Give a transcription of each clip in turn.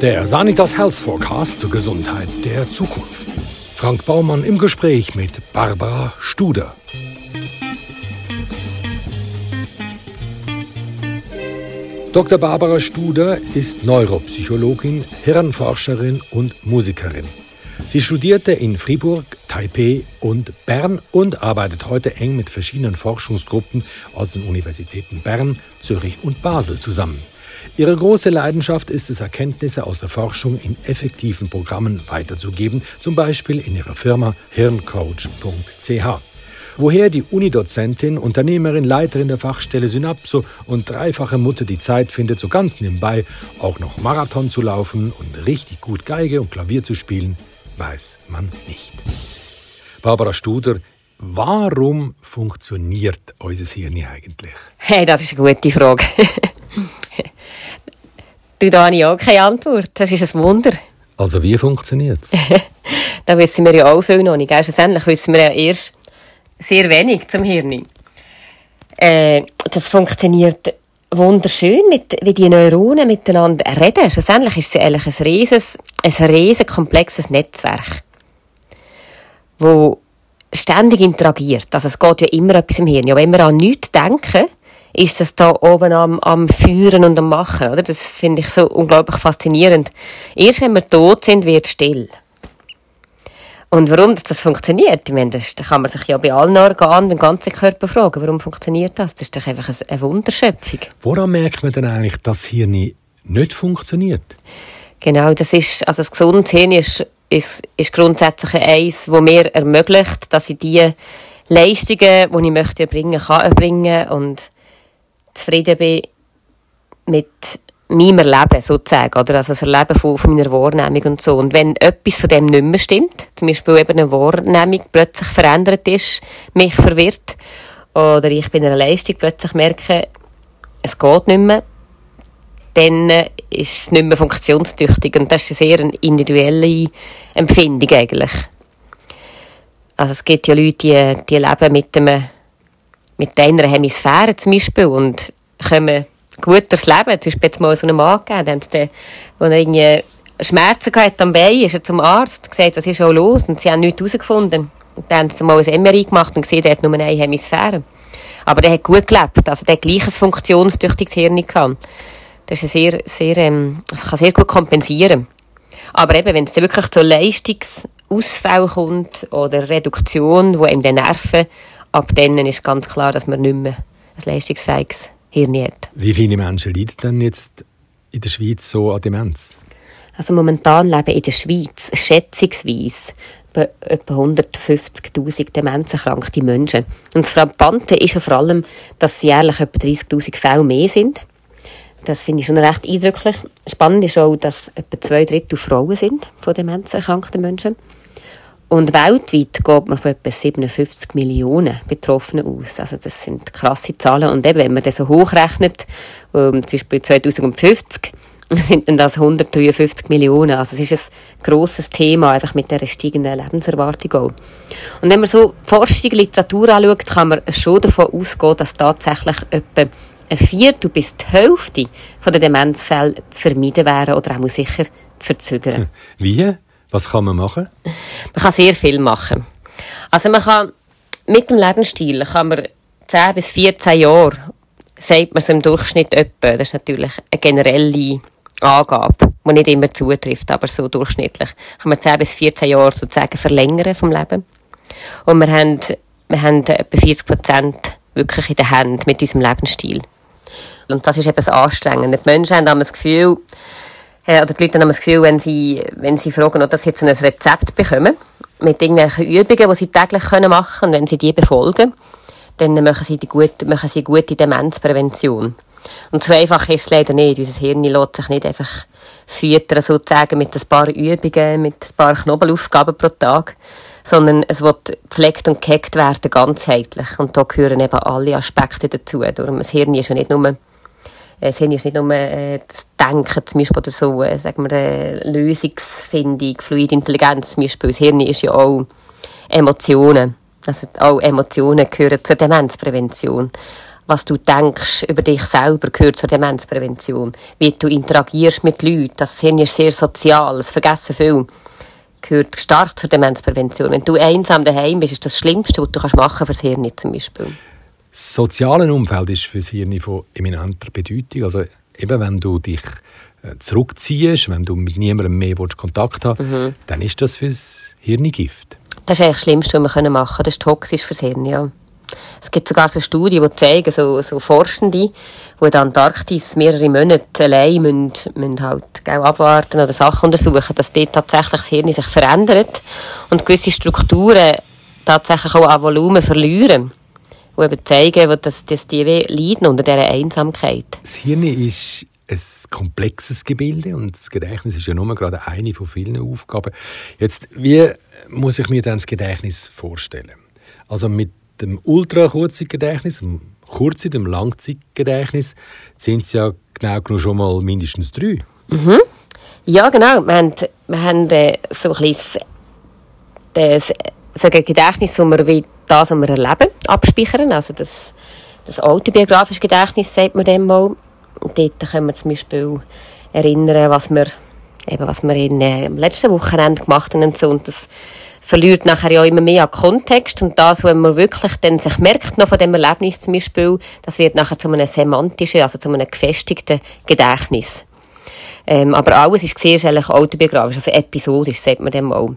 Der Sanitas Health Forecast zur Gesundheit der Zukunft. Frank Baumann im Gespräch mit Barbara Studer. Dr. Barbara Studer ist Neuropsychologin, Hirnforscherin und Musikerin. Sie studierte in Fribourg, Taipei und Bern und arbeitet heute eng mit verschiedenen Forschungsgruppen aus den Universitäten Bern, Zürich und Basel zusammen. Ihre große Leidenschaft ist es, Erkenntnisse aus der Forschung in effektiven Programmen weiterzugeben, zum Beispiel in ihrer Firma hirncoach.ch. Woher die Unidozentin, Unternehmerin, Leiterin der Fachstelle Synapso und dreifache Mutter die Zeit findet, so ganz nebenbei auch noch Marathon zu laufen und richtig gut Geige und Klavier zu spielen, weiß man nicht. Barbara Studer, warum funktioniert unser Hirn eigentlich? Hey, das ist eine gute Frage. du, da habe ich auch keine Antwort. Das ist ein Wunder. Also wie funktioniert es? da wissen wir ja auch viel noch nicht. Schlussendlich wissen wir ja erst sehr wenig zum Hirn. Äh, das funktioniert wunderschön, mit, wie die Neuronen miteinander reden. Schlussendlich ist es eigentlich ein rieses, ein riesen komplexes Netzwerk, wo ständig interagiert. Also es geht ja immer etwas im Hirn. Ja, wenn wir an nichts denken, ist das da oben am, am Führen und am Machen, oder? Das finde ich so unglaublich faszinierend. Erst wenn wir tot sind, wird es still. Und warum das funktioniert, ich meine, das kann man sich ja bei allen Organen, beim ganzen Körper fragen, warum funktioniert das? Das ist doch einfach eine Wunderschöpfung. Woran merkt man denn eigentlich, dass hier nicht, nicht funktioniert? Genau, das ist, also das gesunde Hirn ist, ist, ist grundsätzlich eins, das mir ermöglicht, dass ich die Leistungen, die ich möchte erbringen, kann erbringen und zufrieden bin mit meinem Erleben sozusagen, oder? Also das Erleben von, von meiner Wahrnehmung und so. Und wenn etwas von dem nicht mehr stimmt, zum Beispiel eben eine Wahrnehmung plötzlich verändert ist, mich verwirrt, oder ich bei einer Leistung plötzlich merke, es geht nicht mehr, dann ist es nicht mehr funktionstüchtig. Und das ist eine sehr individuelle Empfindung eigentlich. Also es gibt ja Leute, die, die leben mit, einem, mit einer Hemisphäre zum Beispiel und kommen gut durchs Leben. Es ist jetzt mal so einen Mann gegeben, der, er irgendwie Schmerzen hatte am Bein, ist er zum Arzt, gesagt, was ist auch los? Und sie haben nichts herausgefunden. Und dann haben sie mal ein MRI gemacht und gesehen, der hat nur eine Hemisphäre. Aber der hat gut gelebt, also der hat gleiches funktionstüchtiges Hirn gehabt. Das ist sehr, sehr, ähm, das kann sehr gut kompensieren. Aber eben, wenn es dann wirklich zu Leistungsausfall kommt oder Reduktion, wo eben die Nerven, ab dann ist ganz klar, dass man nicht mehr ein leistungsfähiges Hirn hat. Wie viele Menschen leiden denn jetzt in der Schweiz so an Demenz? Also momentan leben in der Schweiz schätzungsweise etwa 150'000 demenzerkrankte Menschen. Und das Frappante ist ja vor allem, dass jährlich etwa 30'000 Fälle mehr sind. Das finde ich schon recht eindrücklich. Spannend ist auch, dass etwa zwei Drittel Frauen sind von demenzerkrankten Menschen. Und weltweit geht man von etwa 57 Millionen Betroffenen aus. Also das sind krasse Zahlen. Und eben, wenn man das so hochrechnet, um, zum Beispiel 2050, sind dann das 153 Millionen. Also es ist ein grosses Thema, einfach mit der steigenden Lebenserwartung auch. Und wenn man so Forschung, Literatur anschaut, kann man schon davon ausgehen, dass tatsächlich etwa ein Viertel bis die Hälfte der Demenzfälle zu vermeiden wären oder auch sicher zu verzögern. Wie? Was kann man machen? Man kann sehr viel machen. Also man kann mit dem Lebensstil kann man 10 bis 14 Jahre, sagt man so im Durchschnitt etwa, das ist natürlich eine generelle Angabe, die nicht immer zutrifft, aber so durchschnittlich, kann man 10 bis 14 Jahre sozusagen verlängern vom Leben. Und wir haben, wir haben etwa 40 Prozent wirklich in der Hand mit unserem Lebensstil. Und das ist eben das Anstrengende. Die Menschen haben das Gefühl, äh, oder die Leute haben das Gefühl, wenn sie, wenn sie fragen, ob sie jetzt ein Rezept bekommen, mit irgendwelchen Übungen, die sie täglich machen können, und wenn sie die befolgen, dann machen sie, die gute, machen sie gute Demenzprävention. Und so einfach ist es leider nicht. Unser Hirn lässt sich nicht einfach füttern, sozusagen, mit ein paar Übungen, mit ein paar Knobelaufgaben pro Tag, sondern es wird gepflegt und gehackt werden, ganzheitlich. Und da gehören eben alle Aspekte dazu. Darum, das Hirn ist ja nicht nur das Hirn ist nicht nur äh, das Denken, zum Beispiel, oder so, äh, sagen wir, äh, Lösungsfindung, fluide Intelligenz, zum Beispiel. Das Hirn ist ja auch Emotionen. Also auch Emotionen gehören zur Demenzprävention. was du denkst über dich selber, gehört zur Demenzprävention. Wie du interagierst mit Leuten, das Hirn ist sehr sozial, das vergessen viel gehört stark zur Demenzprävention. Wenn du einsam daheim bist, ist das Schlimmste, was du kannst machen fürs Hirn zum Beispiel. Das soziale Umfeld ist für das Hirn von eminenter Bedeutung. Also eben, wenn du dich äh, zurückziehst, wenn du mit niemandem mehr Kontakt haben mhm. dann ist das fürs Hirn Gift. Das ist eigentlich das Schlimmste, was wir machen können. Das ist toxisch fürs Hirn, ja. Es gibt sogar so Studien, die zeigen, so, so Forschende, die in der Antarktis mehrere Monate allein müssen, müssen halt abwarten oder Sachen untersuchen, dass dort tatsächlich das Hirn sich verändert und gewisse Strukturen tatsächlich auch an Volumen verlieren. Die eben zeigen, dass, dass die leiden unter dieser Einsamkeit. Das Hirn ist ein komplexes Gebilde und das Gedächtnis ist ja nur gerade eine von vielen Aufgaben. Jetzt, wie muss ich mir dann das Gedächtnis vorstellen? Also mit dem Ultrakurzzeitgedächtnis, dem Kurzzeit- und Langzeitgedächtnis sind es ja genau genug schon mal mindestens drei. Mhm. Ja, genau. Wir haben, wir haben äh, so ein bisschen das, so ein Gedächtnis, wo wir wie das, was wir erleben, abspeichern. Also das, das autobiografische Gedächtnis, sagt man dem mal. Und dort können wir zum Beispiel erinnern, was wir, eben, was wir in, äh, am letzten Wochenende gemacht haben und so. Und das verliert nachher ja immer mehr an Kontext und das, was man wirklich dann sich merkt noch von dem Erlebnis zum Beispiel, das wird nachher zu einem semantischen, also zu einem gefestigten Gedächtnis. Ähm, aber alles ist sehr eigentlich autobiografisch, also episodisch, sagt man dem auch.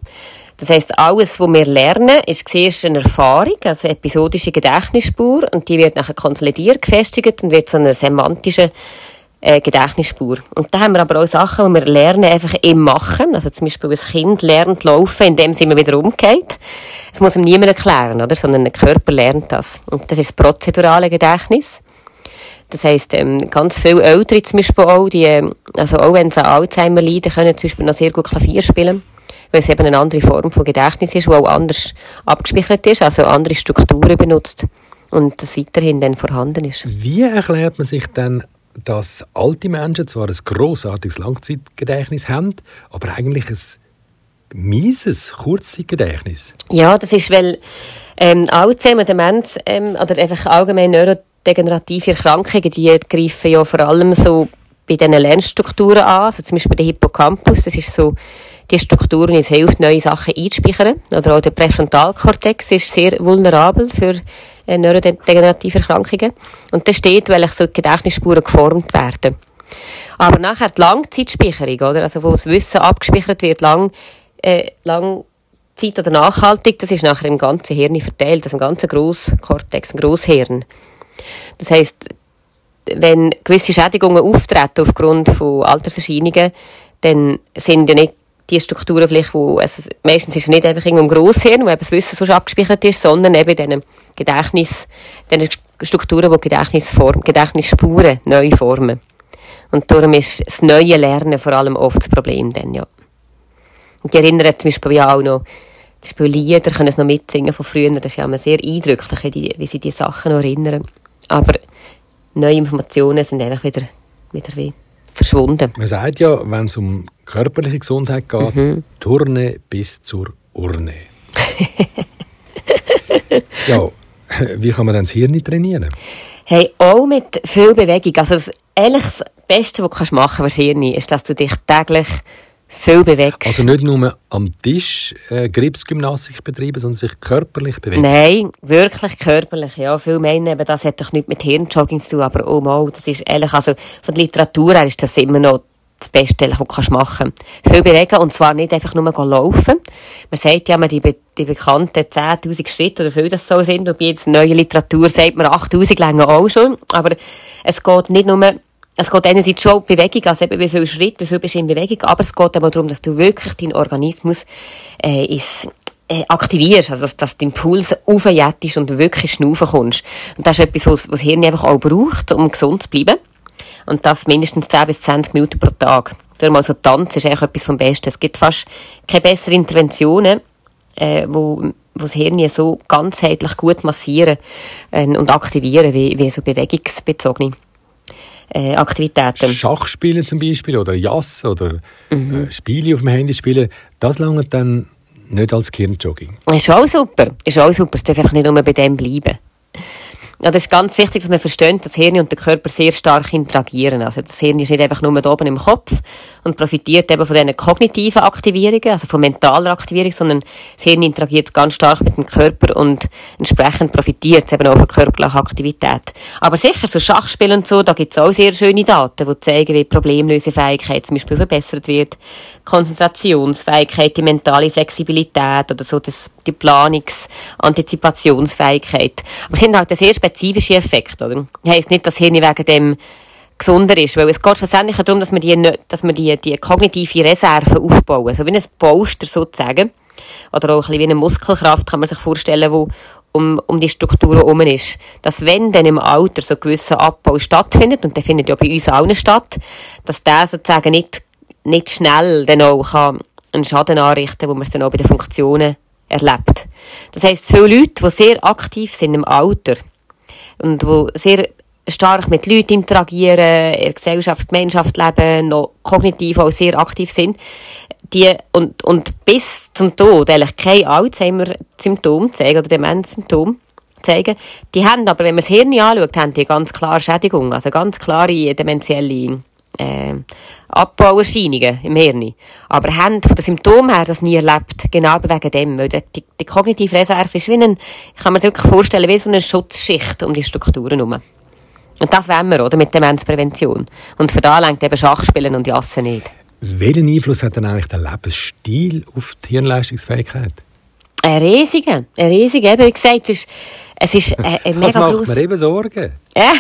Das heisst, alles, was wir lernen, ist zuerst eine Erfahrung, also eine episodische Gedächtnisspur, und die wird nachher konsolidiert, gefestigt und wird zu einer semantischen äh, Gedächtnisspur. Und da haben wir aber auch Sachen, die wir lernen einfach im Machen. Also zum Beispiel, ein Kind lernt laufen, indem es immer wieder umgeht. Das muss ihm niemand erklären, oder? Sondern der Körper lernt das. Und das ist das prozedurale Gedächtnis. Das heisst, ähm, ganz viele Ältere zum Beispiel auch, die, ähm, also auch wenn sie an Alzheimer leiden, können zum Beispiel noch sehr gut Klavier spielen. Weil es eben eine andere Form von Gedächtnis ist, die auch anders abgespeichert ist, also andere Strukturen benutzt und das weiterhin dann vorhanden ist. Wie erklärt man sich dann dass alte Menschen zwar ein grossartiges Langzeitgedächtnis haben, aber eigentlich ein mieses Kurzzeitgedächtnis. Ja, das ist, weil ähm, Alzheimer, Demenz ähm, oder einfach allgemein neurodegenerative Erkrankungen, die greifen ja vor allem so bei diesen Lernstrukturen an, also zum Beispiel der Hippocampus, das ist so die Struktur, die es hilft, neue Sachen einzuspeichern. Oder auch der Präfrontalkortex ist sehr vulnerabel für äh, neurodegenerative Erkrankungen. Und das steht, weil so Gedächtnisspuren geformt werden. Aber nachher die Langzeitspeicherung, oder? Also, wo das Wissen abgespeichert wird, lang, äh, lang Zeit oder nachhaltig, das ist nachher im ganzen Hirn verteilt, also im ganzen Grosskortex, ein Grosshirn. Das heisst, wenn gewisse Schädigungen auftreten aufgrund von Alterserscheinungen, dann sind ja nicht die Strukturen vielleicht, wo, also meistens ist es nicht einfach irgendwo im Grosshirn, wo eben das Wissen so abgespeichert ist, sondern eben in diesen Gedächtnis, diesen Strukturen, die Gedächtnisform, Gedächtnisspuren neu formen. Und darum ist das neue Lernen vor allem oft das Problem dann, ja. Und die erinnern zum Beispiel auch noch, zum Beispiel Lieder können es noch mitsingen von früher, das ist ja immer sehr eindrücklich, wie sie die Sachen noch erinnern. Aber neue Informationen sind einfach wieder, wieder wie verschwunden. Man sagt ja, wenn es um körperliche Gesundheit geht, mhm. Turne bis zur Urne. ja, wie kann man dann das Hirn trainieren? Hey, auch mit viel Bewegung. Also das, eigentlich das Beste, was du machen kannst für das Hirn, ist, dass du dich täglich viel bewegst. Also nicht nur am Tisch äh, Gripsgymnastik betreiben, sondern sich körperlich bewegen? Nein, wirklich körperlich. Ja, viele meinen eben, das hat doch nichts mit Hirnjogging zu tun, aber oh mal, das ist ehrlich, also von der Literatur her ist das immer noch das Beste, was du machen kannst. Viel bewegen und zwar nicht einfach nur laufen. Man sagt ja, man die, die bekannten 10'000 Schritte oder viel das so sind, und bei jetzt neue Literatur sagt man 8'000 länger auch schon, aber es geht nicht nur es geht einerseits schon um Bewegung, also eben wie viel Schritt, wie viel bist du in Bewegung, aber es geht aber darum, dass du wirklich deinen Organismus äh, ist, äh, aktivierst, also dass, dass dein Puls aufjetzt und du wirklich schnaufen kommst. Und das ist etwas, was, was das Hirn einfach auch braucht, um gesund zu bleiben. Und das mindestens 10 bis 20 Minuten pro Tag. Darum also Tanz ist eigentlich etwas vom Besten. Es gibt fast keine besseren Interventionen, äh, wo, wo das Hirn so ganzheitlich gut massieren äh, und aktivieren, wie, wie so bewegungsbezogene äh, Aktivitäten. Schachspielen zum Beispiel oder Jazz oder mhm. äh, Spiele auf dem Handy spielen, das lange dann nicht als Kirnjogging. Ist auch super. Ist auch super. Es darf einfach nicht nur bei dem bleiben. Ja, das ist ganz wichtig, dass man versteht, dass das Hirn und der Körper sehr stark interagieren. Also das Hirn ist nicht einfach nur da oben im Kopf und profitiert eben von diesen kognitiven Aktivierungen, also von mentaler Aktivierung, sondern das Hirn interagiert ganz stark mit dem Körper und entsprechend profitiert es eben auch von körperlicher Aktivität. Aber sicher, so Schachspiel und so, da gibt es auch sehr schöne Daten, die zeigen, wie Problemlösefähigkeit zum Beispiel verbessert wird, Konzentrationsfähigkeit, die mentale Flexibilität oder so das, die Planungs-, Antizipationsfähigkeit. Aber es sind halt sehr spezifische Effekte, oder? Das heisst nicht, dass Hirn wegen dem gesunder ist, weil es geht schlussendlich darum, dass wir die, dass wir die, die kognitive Reserve aufbauen, so wie ein Poster sozusagen. Oder auch ein bisschen wie eine Muskelkraft kann man sich vorstellen, wo um, um die Strukturen herum ist. Dass wenn dann im Alter so ein gewisser Abbau stattfindet, und der findet ja bei uns allen statt, dass der sozusagen nicht, nicht schnell dann auch kann einen Schaden anrichten kann, wo man es dann auch bei den Funktionen erlebt. Das heisst, viele Leute, die sehr aktiv sind im Alter und die sehr stark mit Leuten interagieren, in Gesellschaft, Gemeinschaft leben, noch kognitiv auch sehr aktiv sind, die, und, und bis zum Tod eigentlich kein Alzheimer-Symptom zeigen oder Demenz-Symptom zeigen, die haben aber, wenn man das Hirn anschaut, haben die ganz klare Schädigung, also ganz klare dementielle äh, Abbauerscheinungen im Hirn. Aber haben von den Symptomen her das nie erlebt, genau wegen dem. Weil die, die kognitive Reserve ist wie ein, ich kann mir das wirklich vorstellen, wie so eine Schutzschicht um die Strukturen herum. Und das wollen wir, oder? Mit Demenzprävention. Und für da lenkt eben Schachspielen und Jassen nicht. Welchen Einfluss hat denn eigentlich der Lebensstil auf die Hirnleistungsfähigkeit? Ein riesiger, ein riesiger. Wie gesagt, es ist, es ist ein, ein mega Das macht mir eben Sorgen. Ja.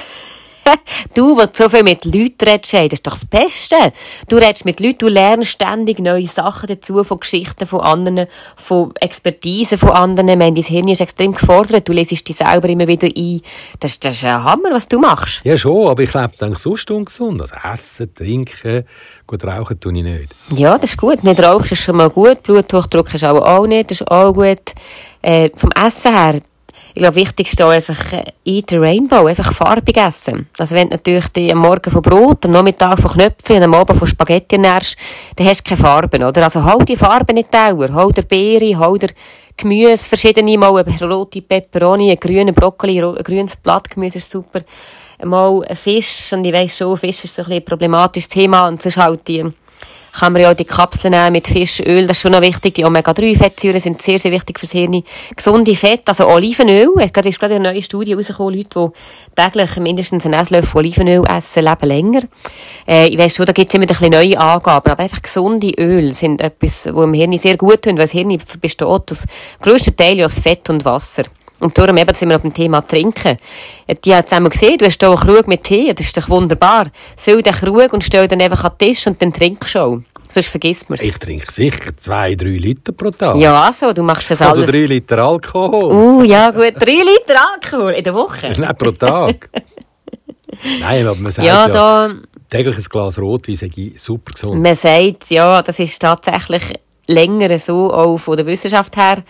du, der so viel mit Leuten redest, das ist doch das Beste. Du redest mit Leuten, du lernst ständig neue Sachen dazu, von Geschichten von anderen, von Expertise von anderen. Mein, dein Hirn ist extrem gefordert, du lesest dich selber immer wieder ein. Das, das ist ein Hammer, was du machst. Ja, schon, aber ich lebe dann sonst ungesund. Also essen, trinken, gut rauchen tue ich nicht. Ja, das ist gut. Nicht rauchen ist schon mal gut, Bluthochdruck ist auch, auch nicht, das ist auch gut. Äh, vom Essen her, ich glaube, wichtig ist einfach äh, Eat the Rainbow, einfach farbig essen. Also wenn du natürlich die am Morgen von Brot, am Nachmittag von Knöpfen und am Abend von Spaghetti ernährst, dann hast du keine Farben, oder? Also hol die Farben nicht dauer, hol dir Beere, hol dir Gemüse, verschiedene mal eine rote Peperoni, einen grünen Brokkoli, ein grünes Blattgemüse ist super. Mal ein Fisch, und ich weiss schon, Fisch ist so ein, ein problematisches Thema, und sonst halt die kann man ja auch die Kapseln mit Fischöl, das ist schon noch wichtig. Die Omega-3-Fettsäuren sind sehr, sehr wichtig fürs Hirn. Gesunde Fett, also Olivenöl, es ist gerade eine neue Studie rausgekommen, Leute, die täglich mindestens einen Esslöffel Olivenöl essen, leben länger. Äh, ich weiss schon, da es immer ein bisschen neue Angaben, aber einfach gesunde Öl sind etwas, wo im Hirn sehr gut tun, weil das Hirn besteht aus grössten Teil aus Fett und Wasser. Und darum eben sind wir auf dem Thema Trinken. Die hat es einmal gesehen, du hast hier einen Krug mit Tee, das ist doch wunderbar. Füll den Krug und stell dann einfach an den Tisch und dann trinkst du auch. Sonst vergisst man es. Ich trinke sicher zwei, drei Liter pro Tag. Ja, also, du machst das also alles. Also drei Liter Alkohol. Uh, ja gut, drei Liter Alkohol in der Woche? Nein, pro Tag. Nein, aber man sagt ja, ja tägliches Glas Rotwein sei super gesund. Man sagt, ja, das ist tatsächlich länger so auch von der Wissenschaft her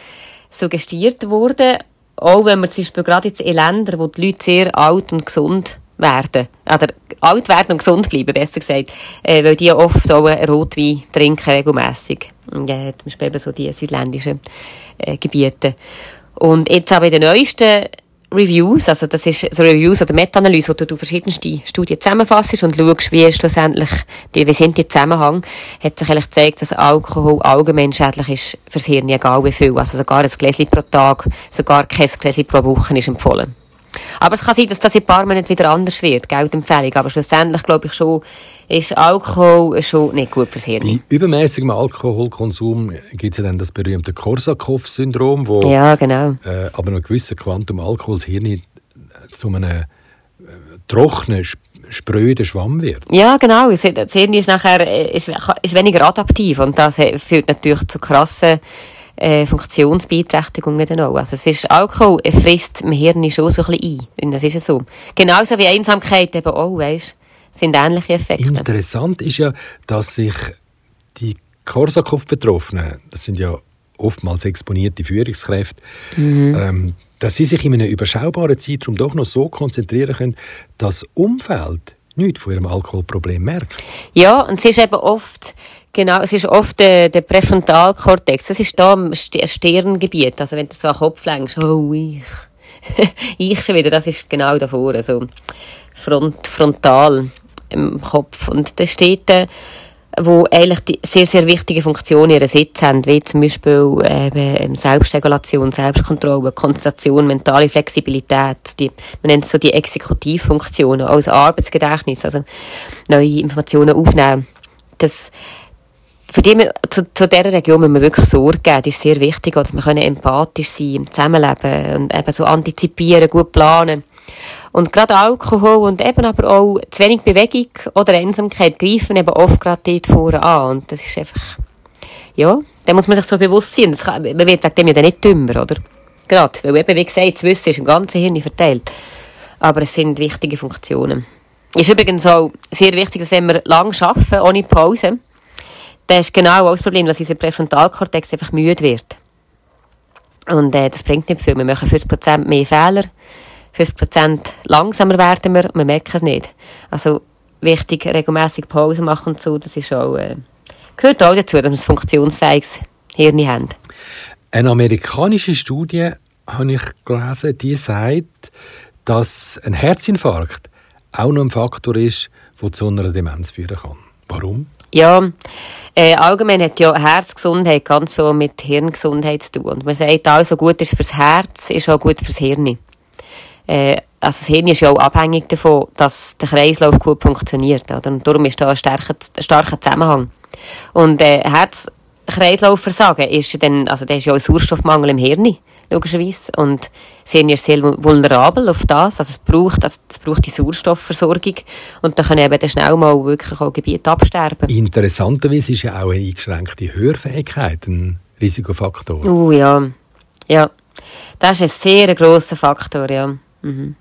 suggestiert worden auch wenn man zum Beispiel gerade jetzt in Ländern, wo die Leute sehr alt und gesund werden, oder alt werden und gesund bleiben, besser gesagt, äh, weil die oft auch Rotwein trinken regelmässig. Ja, zum Beispiel eben so die südländischen äh, Gebiete. Und jetzt aber in den neuesten Reviews, also das ist so Reviews oder Meta-Analyse, wo du verschiedenste Studien zusammenfasst und schaust, wie schlussendlich, die, wie sind die Zusammenhang, hat sich eigentlich gezeigt, dass Alkohol allgemein schädlich ist fürs Hirn, egal wie viel. Also sogar ein Gläschen pro Tag, sogar kein Gläschen pro Woche ist empfohlen. Aber es kann sein, dass das in ein paar Monaten wieder anders wird, Geldempfehlung. Aber schlussendlich glaube ich schon, ist Alkohol schon nicht gut fürs Hirn. Bei übermäßigem Alkoholkonsum gibt es ja dann das berühmte Korsakow-Syndrom, wo ja, genau. äh, aber noch ein gewisser Quantum Alkohol das Hirn zu einem äh, trockenen, spröden Schwamm wird. Ja, genau. Das Hirn ist nachher äh, ist, ist weniger adaptiv und das führt natürlich zu krassen äh, Funktionsbeeinträchtigungen dann auch. Also es ist Alkohol, frisst im Hirn schon so ein bisschen ein. Das ist ja so. Genauso wie Einsamkeit eben auch, weißt sind ähnliche Effekte. Interessant ist ja, dass sich die Korsakow-Betroffenen, das sind ja oftmals exponierte Führungskräfte, mhm. ähm, dass sie sich in einem überschaubaren Zeitraum doch noch so konzentrieren können, dass das Umfeld nichts von ihrem Alkoholproblem merkt. Ja, und es ist eben oft Genau, es ist oft der, der Präfrontalkortex. Das ist da im Stirngebiet. Also wenn du so an den Kopf lenkst, oh ich, ich schon wieder, das ist genau davor, also front, frontal im Kopf. Und da steht, äh, wo eigentlich die sehr, sehr wichtige Funktionen ihren Sitz haben, wie zum Beispiel eben Selbstregulation, Selbstkontrolle, Konzentration, mentale Flexibilität, die, man nennt es so die Exekutivfunktionen, als Arbeitsgedächtnis, also neue Informationen aufnehmen. Das, für die, zu, zu dieser Region müssen wir wirklich Sorge geben. Das ist sehr wichtig, dass wir empathisch sein im Zusammenleben und eben so antizipieren, gut planen. Und gerade Alkohol und eben aber auch zu wenig Bewegung oder Einsamkeit greifen eben oft gerade dort vorne an. Und das ist einfach, ja, da muss man sich so bewusst sein. Kann, man wird wegen dem ja dann nicht dümmer, oder? Gerade, weil eben, wie gesagt, das Wissen ist im ganzen Hirn verteilt. Aber es sind wichtige Funktionen. Ist übrigens auch sehr wichtig, dass wenn wir lang arbeiten, ohne Pause, dann ist genau auch das Problem, dass unser Präfrontalkortex einfach müde wird. Und äh, das bringt nicht viel. Wir machen 50% mehr Fehler 50% langsamer werden wir, wir merken es nicht. Also wichtig, regelmäßig Pause machen und so, das ist auch, äh, gehört auch dazu, dass wir ein funktionsfähiges Hirn haben. Eine amerikanische Studie habe ich gelesen, die sagt, dass ein Herzinfarkt auch noch ein Faktor ist, der zu einer Demenz führen kann. Warum? Ja, äh, allgemein hat ja Herzgesundheit ganz viel mit Hirngesundheit zu tun. Und man sagt, also gut ist fürs Herz, ist auch gut fürs Hirn äh, also das Hirn ist ja auch abhängig davon, dass der Kreislauf gut funktioniert. Oder? Und darum ist da ein starker, starker Zusammenhang. Und äh, Herz-Kreislaufversagen ist dann, also da ist ja auch ein Sauerstoffmangel im Hirn, logischerweise. Und Hirn ist sehr vulnerabel auf das. Also es braucht, also es braucht die Sauerstoffversorgung. Und da können eben dann schnell mal wirklich auch Gebiete absterben. Interessanterweise ist ja auch eine eingeschränkte Hörfähigkeit ein Risikofaktor. Oh uh, ja. Ja. Das ist ein sehr grosser Faktor, ja. Mhm.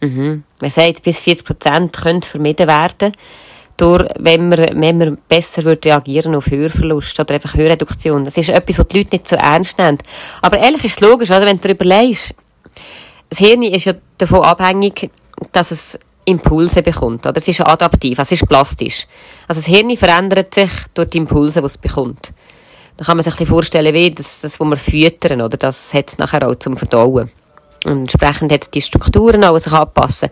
Mhm. Man sagt, bis 40 Prozent können vermieden werden, durch, wenn, man, wenn man besser würde reagieren auf Hörverlust oder einfach Hörreduktion. Das ist etwas, was die Leute nicht so ernst nehmen. Aber ehrlich ist es logisch, oder? wenn du darüber überlegst, das Hirn ist ja davon abhängig, dass es Impulse bekommt. Oder? Es ist ja adaptiv, es ist plastisch. Also das Hirn verändert sich durch die Impulse, die es bekommt. Da kann man sich ein bisschen vorstellen, wie das, das was wir füttern, oder? Das hat es nachher auch zum Verdauen. Und entsprechend hat es die Strukturen auch sich anpassen.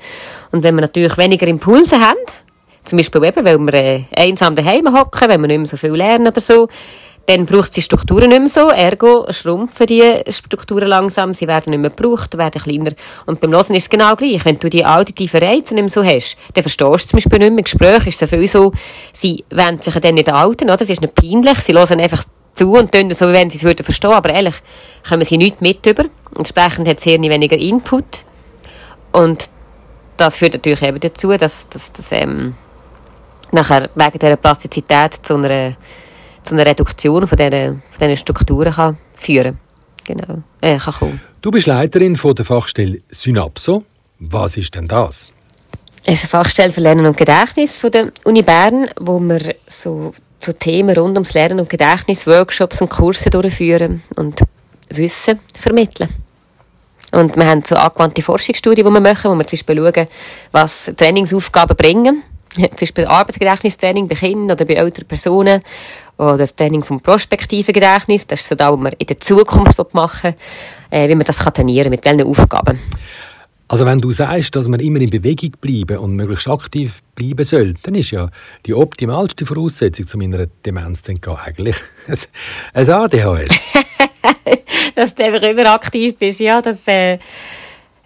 Und wenn wir natürlich weniger Impulse haben, zum Beispiel eben, weil wir äh, einsam daheim hocken, wenn wir nicht mehr so viel lernen oder so, dann braucht es die Strukturen nicht mehr so, ergo schrumpfen die Strukturen langsam, sie werden nicht mehr gebraucht, werden kleiner. Und beim Hören ist es genau gleich. Wenn du die auditiven Reize nicht mehr so hast, dann verstehst du zum Beispiel nicht mehr. Im Gespräch ist es viel so, sie wenden sich dann nicht halten, oder? Es ist nicht peinlich, sie hören einfach zu und tun so, wie wenn sie es würden verstehen, aber ehrlich, kommen sie nicht mit über. Entsprechend hat es sehr weniger Input. Und das führt natürlich eben dazu, dass, dass das ähm, nachher wegen dieser Plastizität zu einer, zu einer Reduktion von diesen, von diesen Strukturen kann führen Genau. Äh, kann kommen. Du bist Leiterin von der Fachstelle Synapso. Was ist denn das? Es ist eine Fachstelle für Lernen und Gedächtnis von der Uni Bern, wo wir so zu Themen rund ums Lernen und Gedächtnis Workshops und Kurse durchführen und Wissen vermitteln. Und wir haben so angewandte Forschungsstudien, die wir machen, wo wir zum Beispiel schauen, was Trainingsaufgaben bringen. Zum Beispiel Arbeitsgedächtnistraining bei Kindern oder bei älteren Personen oder das Training vom prospektiven Gedächtnis. Das ist so das, was wir in der Zukunft machen wollen, äh, wie man das trainieren kann, mit welchen Aufgaben. Also wenn du sagst, dass man immer in Bewegung bleiben und möglichst aktiv bleiben soll, dann ist ja die optimalste Voraussetzung zu meiner Demenz eigentlich ein ADHS. dass du einfach immer aktiv bist, ja, das, äh,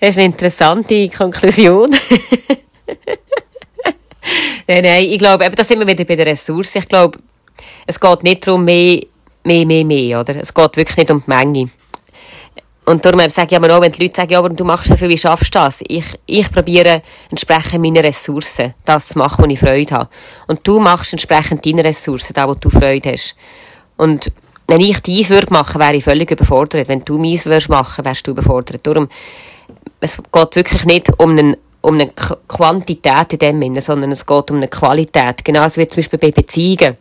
ist eine interessante Konklusion. nein, nein, ich glaube, eben, da sind wir wieder bei der Ressource. Ich glaube, es geht nicht darum, mehr, mehr, mehr, mehr, oder? Es geht wirklich nicht um die Menge. Und darum sage ich aber auch, wenn die Leute sagen, ja, aber du machst viel, wie schaffst du das? Ich, ich probiere entsprechend meine Ressourcen, das zu machen, wo ich Freude habe. Und du machst entsprechend deine Ressourcen, da wo du Freude hast. Und wenn ich dies würde machen, wäre ich völlig überfordert. Wenn du meins würdest machen, wärst du überfordert. Darum, es geht wirklich nicht um einen um eine Quantität in dem Sinne, sondern es geht um eine Qualität. Genauso wie zum Beispiel bei Beziehungen.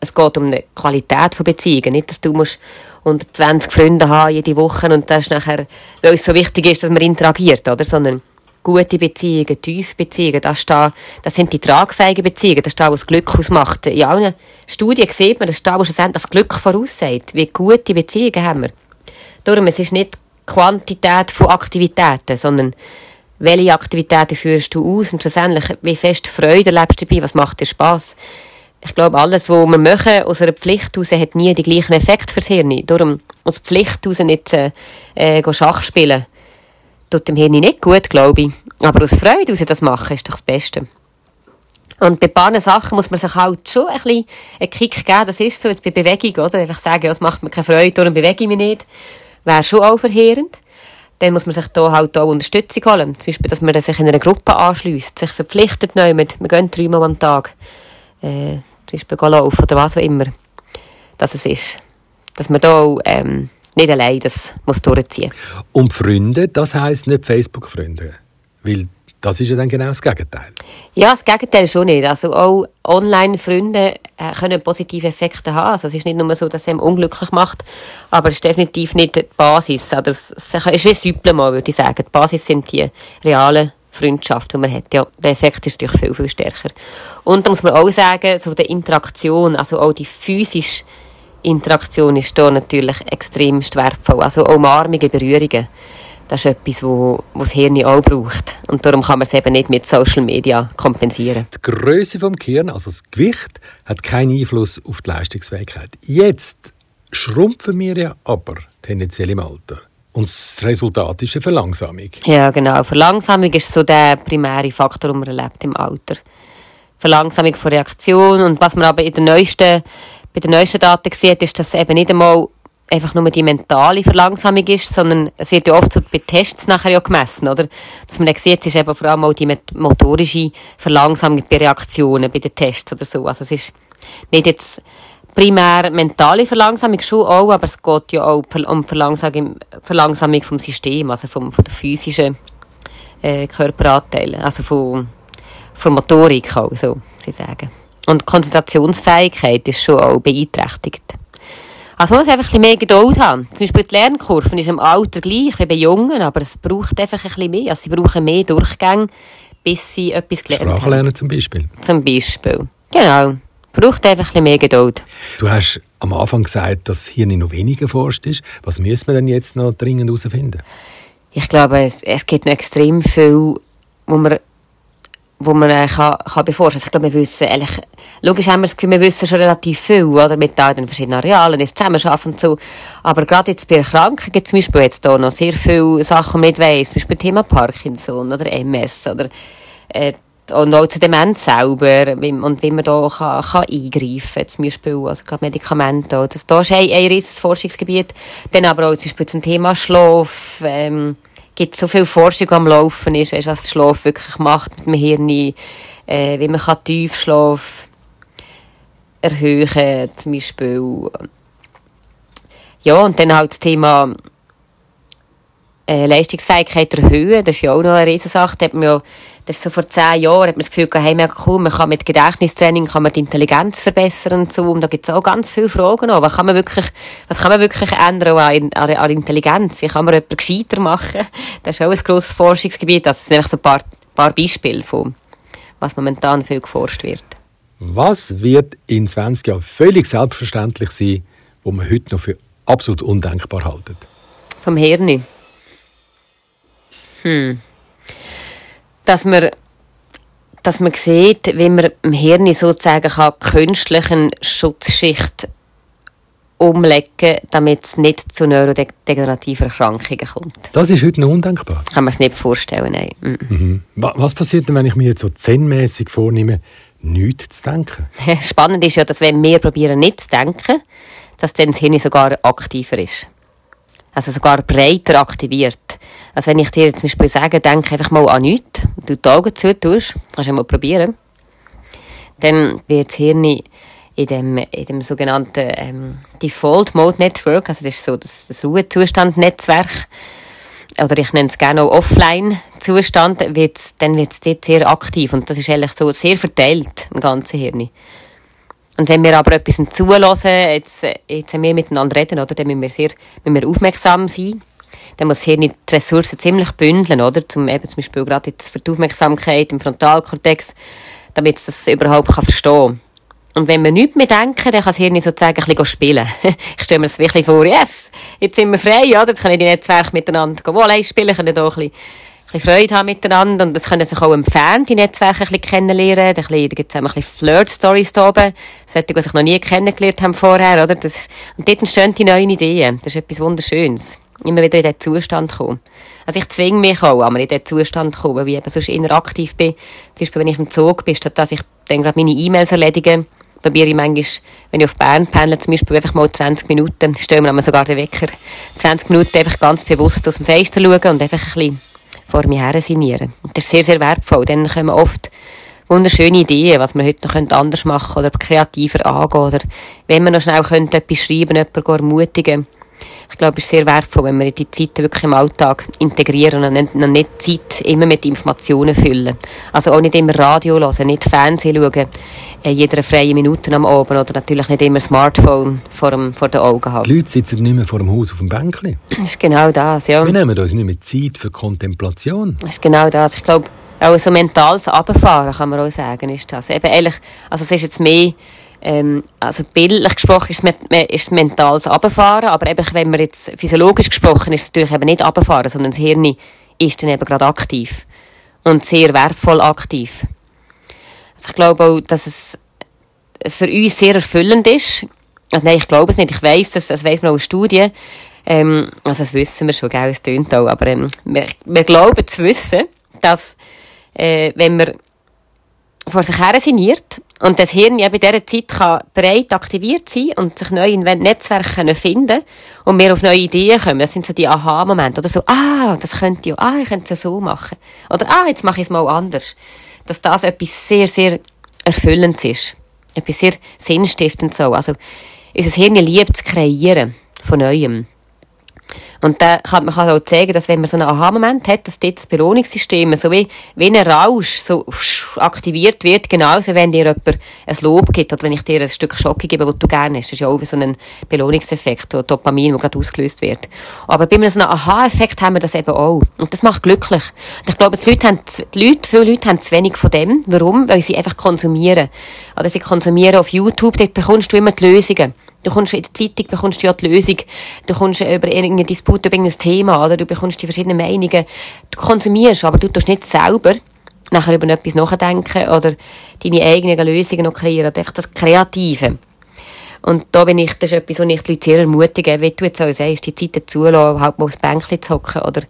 Es geht um eine Qualität von Beziehungen. Nicht, dass du musst 120 Freunde haben jede Woche und das ist nachher, weil es so wichtig ist, dass man interagiert, oder? Sondern gute Beziehungen, tiefe Beziehungen, das, da, das sind die tragfähigen Beziehungen, das ist da, was Glück ausmacht. In allen Studien sieht man, das ist da, was das Glück voraussagt. Wie gute Beziehungen haben wir. Darum, es ist nicht Quantität von Aktivitäten, sondern welche Aktivitäten führst du aus und schlussendlich, wie fest Freude erlebst du dabei, was macht dir Spass? Ich glaube, alles, was wir machen, aus einer Pflicht heraus, hat nie den gleichen Effekt fürs Hirn. Darum, aus Pflicht heraus nicht äh, äh, Schach spielen, tut dem Hirn nicht gut, glaube ich. Aber aus Freude heraus das machen, ist doch das Beste. Und bei ein paar Sachen muss man sich halt schon ein bisschen einen Kick geben. Das ist so, jetzt bei Bewegung, oder? Einfach sagen, es macht mir keine Freude, darum bewege ich mich nicht. Wäre schon auch verheerend. Dann muss man sich da halt auch Unterstützung holen. Zum Beispiel, dass man sich in einer Gruppe anschließt, sich verpflichtet neu mit, wir gehen dreimal am Tag, äh, zum Beispiel laufen oder was auch immer, dass es ist. Dass man da auch, ähm, nicht allein das muss durchziehen. Und Freunde, das heisst nicht Facebook-Freunde? Weil das ist ja dann genau das Gegenteil. Ja, das Gegenteil schon nicht. Also auch Online-Freunde äh, können positive Effekte haben. Also es ist nicht nur so, dass es einem unglücklich macht, aber es ist definitiv nicht die Basis. Also es ist wie ein Supplement, würde ich sagen. Die Basis sind die realen Freundschaften, die man hat. Ja, der Effekt ist natürlich viel, viel stärker. Und da muss man auch sagen, so die Interaktion, also auch die physische Interaktion ist da natürlich extremst wertvoll. Also auch Umarmungen, Berührungen das ist etwas, wo, wo das Hirn auch braucht. Und darum kann man es eben nicht mit Social Media kompensieren. Die Größe des Gehirns, also das Gewicht, hat keinen Einfluss auf die Leistungsfähigkeit. Jetzt schrumpfen wir ja aber tendenziell im Alter. Und das Resultat ist eine Verlangsamung. Ja, genau. Verlangsamung ist so der primäre Faktor, den man erlebt im Alter. Verlangsamung von Reaktion. Und was man aber in den neuesten, bei den neuesten Daten sieht, ist, dass eben nicht einmal einfach nur die mentale Verlangsamung ist, sondern es wird ja oft bei Tests nachher ja gemessen, oder? Dass man dann sieht, es ist eben vor allem auch die motorische Verlangsamung bei Reaktionen, bei den Tests oder so. Also es ist nicht jetzt primär mentale Verlangsamung schon auch, aber es geht ja auch um Verlangsamung, Verlangsamung vom System, also vom, von der physischen äh, Körperanteile, also von, von Motorik auch, so, sie sagen. Und Konzentrationsfähigkeit ist schon auch beeinträchtigt. Also man muss einfach ein bisschen mehr Geduld haben. Zum Beispiel die Lernkurve ist im Alter gleich wie bei Jungen, aber es braucht einfach ein bisschen mehr. Also sie brauchen mehr Durchgänge, bis sie etwas gelernt haben. Sprachlernen zum Beispiel. Zum Beispiel. Genau. Braucht einfach ein bisschen mehr Geduld. Du hast am Anfang gesagt, dass hier nicht noch weniger forscht ist. Was müssen wir denn jetzt noch dringend herausfinden? Ich glaube, es, es gibt noch extrem viel, wo man wo man äh, kann, kann beforschen kann. Ich glaube, wir wissen, ehrlich, logisch haben wir das Gefühl, wir wissen schon relativ viel, oder, mit den verschiedenen Arealen, das Zusammenarbeiten und so. Aber gerade jetzt bei Erkrankungen gibt es zum Beispiel jetzt hier noch sehr viele Sachen, die man nicht weiss. Zum Beispiel Thema Parkinson oder MS oder, äh, und auch zur Demenz selber wie, und wie man da kann, kann eingreifen kann, zum Beispiel, also gerade Medikamente. Das, das ist ein, ein riesiges Forschungsgebiet. Dann aber auch zum Beispiel zum Thema Schlaf, ähm, gibt so viel Forschung am Laufen ist, weißt, was Schlaf wirklich macht mit dem Hirn, äh, wie man kann Tiefschlaf erhöhen, zum Beispiel. Ja, und dann halt das Thema äh, Leistungsfähigkeit erhöhen, das ist ja auch noch eine Riesensache. Da hat man ja, das ist so vor zehn Jahren, hat man das Gefühl gehabt, hey, mega cool, man kann mit Gedächtnistraining kann man die Intelligenz verbessern und so. Und da gibt es auch ganz viele Fragen noch. Was kann man wirklich, was kann man wirklich ändern an, an, an Intelligenz? Wie kann man jemanden gescheiter machen? Das ist auch ein grosses Forschungsgebiet. Das sind einfach so ein paar, paar Beispiele von, was momentan viel geforscht wird. Was wird in 20 Jahren völlig selbstverständlich sein, was man heute noch für absolut undenkbar halten? Vom Hirn. Hm. Dass man, dass man sieht, wie man im Hirn sozusagen kann, künstlichen Schutzschicht umlegen damit es nicht zu neurodegenerativen Erkrankungen kommt. Das ist heute noch undenkbar? Kann man es nicht vorstellen, nein. Mhm. Was passiert denn, wenn ich mir jetzt so zen vornehme, nichts zu denken? Spannend ist ja, dass wenn wir probieren, nicht zu denken, dass dann das Hirn sogar aktiver ist. Also sogar breiter aktiviert. Also wenn ich dir zum Beispiel sage, denke einfach mal an nichts, du die Augen zu tust, kannst du mal probieren, dann wird das Hirn in dem, in dem sogenannten ähm, Default Mode Network, also das ist so das, das Ruhezustand-Netzwerk, oder ich nenne es gerne auch Offline-Zustand, wird's, dann wird es dort sehr aktiv und das ist eigentlich so sehr verteilt im ganzen Hirn. Und wenn wir aber etwas zulassen, jetzt, jetzt wenn wir miteinander reden, oder, dann müssen wir sehr müssen wir aufmerksam sein dann muss hier nicht die Ressourcen ziemlich bündeln, oder? Zum, eben zum Beispiel gerade jetzt für die Aufmerksamkeit im Frontalkortex, damit es das überhaupt kann verstehen Und wenn wir nichts mehr denken, dann kann das Hirn sozusagen ein bisschen spielen. ich stelle mir das wirklich vor, yes, jetzt sind wir frei, oder? Jetzt können die Netzwerke miteinander gehen. Wo allein spielen, können da ein bisschen, bisschen Freude haben miteinander. Und das können sich auch entfernt, die Netzwerke ein bisschen kennenlernen. Da gibt es auch ein bisschen Flirt-Stories da oben. Solche, die sich noch nie kennengelernt haben vorher, oder? Das, und dort entstehen die neuen Ideen. Das ist etwas Wunderschönes. Immer wieder in diesen Zustand kommen. Also ich zwinge mich auch, aber in diesen Zustand kommen, weil ich eben sonst interaktiv bin. Zum Beispiel, wenn ich im Zug bin, statt dass ich dann gerade meine E-Mails erledige, probiere ich manchmal, wenn ich auf Bern pendle, zum Beispiel einfach mal 20 Minuten, stellen wir sogar den Wecker, 20 Minuten einfach ganz bewusst aus dem Fenster schauen und einfach ein bisschen vor mir her sinnieren. Und das ist sehr, sehr wertvoll. Dann kommen oft wunderschöne Ideen, was man heute noch anders machen oder kreativer angehen oder wenn man noch schnell könnte, etwas schreiben, jemanden ermutigen ich glaube, es ist sehr wertvoll, wenn wir die Zeit wirklich im Alltag integrieren und nicht, nicht Zeit immer mit Informationen füllen. Also auch nicht immer Radio hören, nicht Fernsehen schauen, äh, jede freie Minute am Abend oder natürlich nicht immer Smartphone vor, dem, vor den Augen haben. Die Leute sitzen nicht mehr vor dem Haus auf dem Bänkchen. Das ist genau das, ja. Wir nehmen uns nicht mehr Zeit für Kontemplation. Das ist genau das. Ich glaube, auch so mentales Abfahren, kann man auch sagen, ist das. Eben ehrlich, also es ist jetzt mehr ähm, also bildlich gesprochen ist es, ist es mentales Abfahren, aber eben, wenn man jetzt physiologisch gesprochen ist es natürlich eben nicht Abfahren, sondern das Hirn ist dann eben gerade aktiv und sehr wertvoll aktiv. Ich glaube auch, dass es, es für uns sehr erfüllend ist. Also nein, ich glaube es nicht. Ich weiß, das, das weiss man auch in Studien. Ähm, also das wissen wir schon, gell, es tönt auch. Aber ähm, wir, wir glauben zu wissen, dass äh, wenn man vor sich her sinniert und das Hirn ja bei dieser Zeit kann breit aktiviert sein und sich neu in Netzwerken finden und wir auf neue Ideen kommen. Das sind so die Aha-Momente. Oder so, ah, das könnte ja, ah, ich könnte es so machen. Oder, ah, jetzt mache ich es mal anders. Dass das etwas sehr, sehr Erfüllendes ist. Etwas sehr Sinnstiftendes so. Also, unser Hirn liebt zu kreieren. Von Neuem. Und da kann man auch zeigen, dass wenn man so einen Aha-Moment hat, dass dort das Belohnungssystem so wie, wie ein Rausch so aktiviert wird, genauso wenn dir jemand ein Lob gibt oder wenn ich dir ein Stück Schocke gebe, das du gerne hast. Das ist ja auch so ein Belohnungseffekt, so Dopamin, der gerade ausgelöst wird. Aber bei so einem Aha-Effekt haben wir das eben auch. Und das macht glücklich. Und ich glaube, die Leute haben, die Leute, viele Leute haben zu wenig von dem. Warum? Weil sie einfach konsumieren. Oder sie konsumieren auf YouTube, dort bekommst du immer die Lösungen. Du kommst in der Zeitung bekommst du ja die Lösung. Du kommst über irgendeine Disput, über irgendein Thema, oder? Du bekommst die verschiedenen Meinungen. Du konsumierst, aber du tust nicht selber nachher über etwas nachdenken oder deine eigenen Lösungen noch kreieren. Einfach das Kreative. Und da bin ich, das ist etwas, was ich die Leute sehr ermutige, wie du jetzt auch sagst, die Zeit zulassen, halt mal aufs Bänkchen zu hocken oder,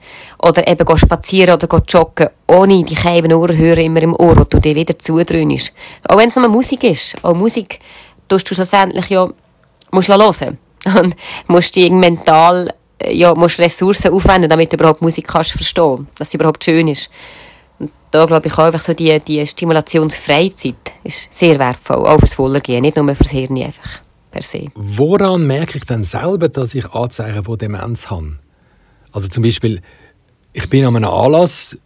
oder eben go spazieren oder go joggen, ohne die Keiben Ohrhörer immer im Ohr, wo du dir wieder zudröhnst. Auch wenn es nur Musik ist. Auch Musik tust du schlussendlich ja musst hören. Und musst dich mental, äh, ja, musst Ressourcen aufwenden, damit du überhaupt Musik kannst verstehen, dass sie überhaupt schön ist. Und da glaube ich auch einfach so die, die Stimulationsfreizeit ist sehr wertvoll, auch fürs Wohlergehen, nicht nur fürs Hirn einfach per se. Woran merke ich dann selber, dass ich Anzeichen von Demenz habe? Also zum Beispiel, ich bin an einem Anlass,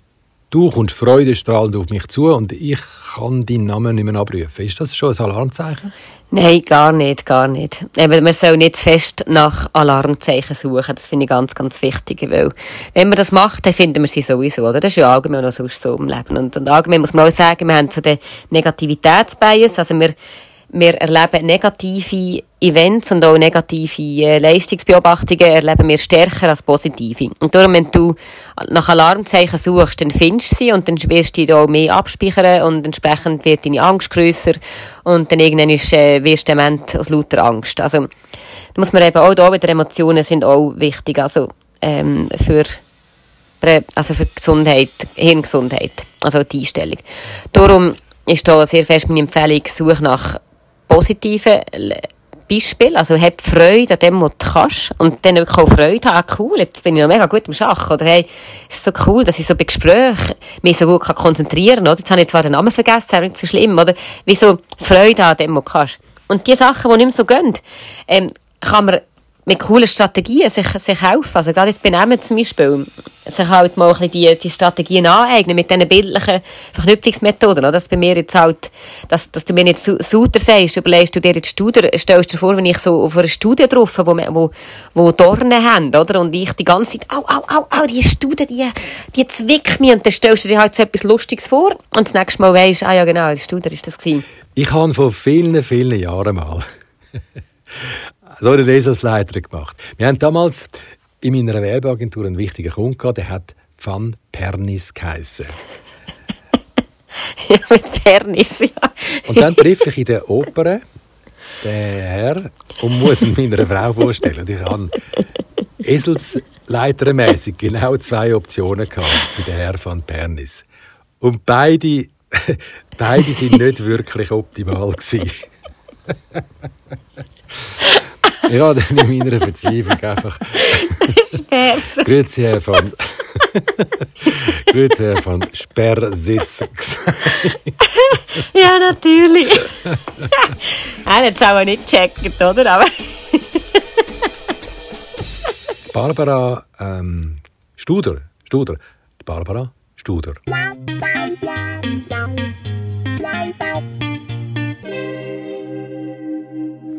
Du kommst freudestrahlend auf mich zu und ich kann deinen Namen nicht mehr abrufen. Ist das schon ein Alarmzeichen? Nein, gar nicht, gar nicht. Eben, man soll nicht fest nach Alarmzeichen suchen. Das finde ich ganz, ganz wichtig. Weil, wenn man das macht, dann finden wir sie sowieso, oder? Das ist ja allgemein noch sonst so im Leben. Und, und allgemein muss man auch sagen, wir haben so den Negativitätsbias. Also wir wir erleben negative Events und auch negative äh, Leistungsbeobachtungen erleben wir stärker als positive. Und darum, wenn du nach Alarmzeichen suchst, dann findest du sie und dann wirst du dich auch mehr abspeichern und entsprechend wird deine Angst grösser und dann irgendwann ist, äh, wirst du Moment aus lauter Angst. Also, da muss man eben auch da wieder Emotionen sind auch wichtig, also, ähm, für, also für Gesundheit, Hirngesundheit, also die Einstellung. Darum ist da sehr fest meine Empfehlung, such nach positive Beispiel. Also, hab Freude an dem, was du kannst. Und dann wirklich auch Freude haben. Cool, jetzt bin ich noch mega gut im Schach. Oder hey, ist so cool, dass ich so bei Gesprächen mich so gut konzentrieren kann. Oder? Jetzt habe ich zwar den Namen vergessen, aber nicht so schlimm. Oder? Wie Freude an dem, was du kannst. Und die Sachen, die nicht mehr so gehen, ähm, kann man mit coolen Strategien sich, sich helfen. Also gerade jetzt bei Namen zum Beispiel, sich halt mal ein bisschen die, die Strategien aneignen mit diesen bildlichen Verknüpfungsmethoden. Oder? Dass bei mir jetzt halt, dass, dass du mir nicht Suter sagst, überlegst du dir jetzt Studie, stellst dir vor, wenn ich so auf einer Studie drauf, wo, wo, wo Dornen haben, oder? Und ich die ganze Zeit, au, au, au, au, die Studie, die, die zwickt mich. Und dann stellst du dir halt so etwas Lustiges vor und das nächste Mal weisst, ah ja genau, die Studie ist das gewesen. Ich habe vor vielen, vielen Jahren mal so einen Eselsleiter gemacht. Wir haben damals in meiner Werbeagentur einen wichtigen Kunden gehabt, der hat Van Pernis geheissen. ja, mit Pernis, ja. Und dann treffe ich in der Oper den Herr und muss ihn meiner Frau vorstellen. Und ich habe eselsleitermäßig genau zwei Optionen gehabt für den Herr Van Pernis. Und beide, beide sind nicht wirklich optimal gewesen. habe dann in meiner Verzweiflung einfach Sperrs. Grüezi Herr von Grüezi Herr von Sperrsitz ja, natürlich. er hat es auch nicht gecheckt, oder? Aber Barbara ähm, Studer. Studer. Barbara Studer.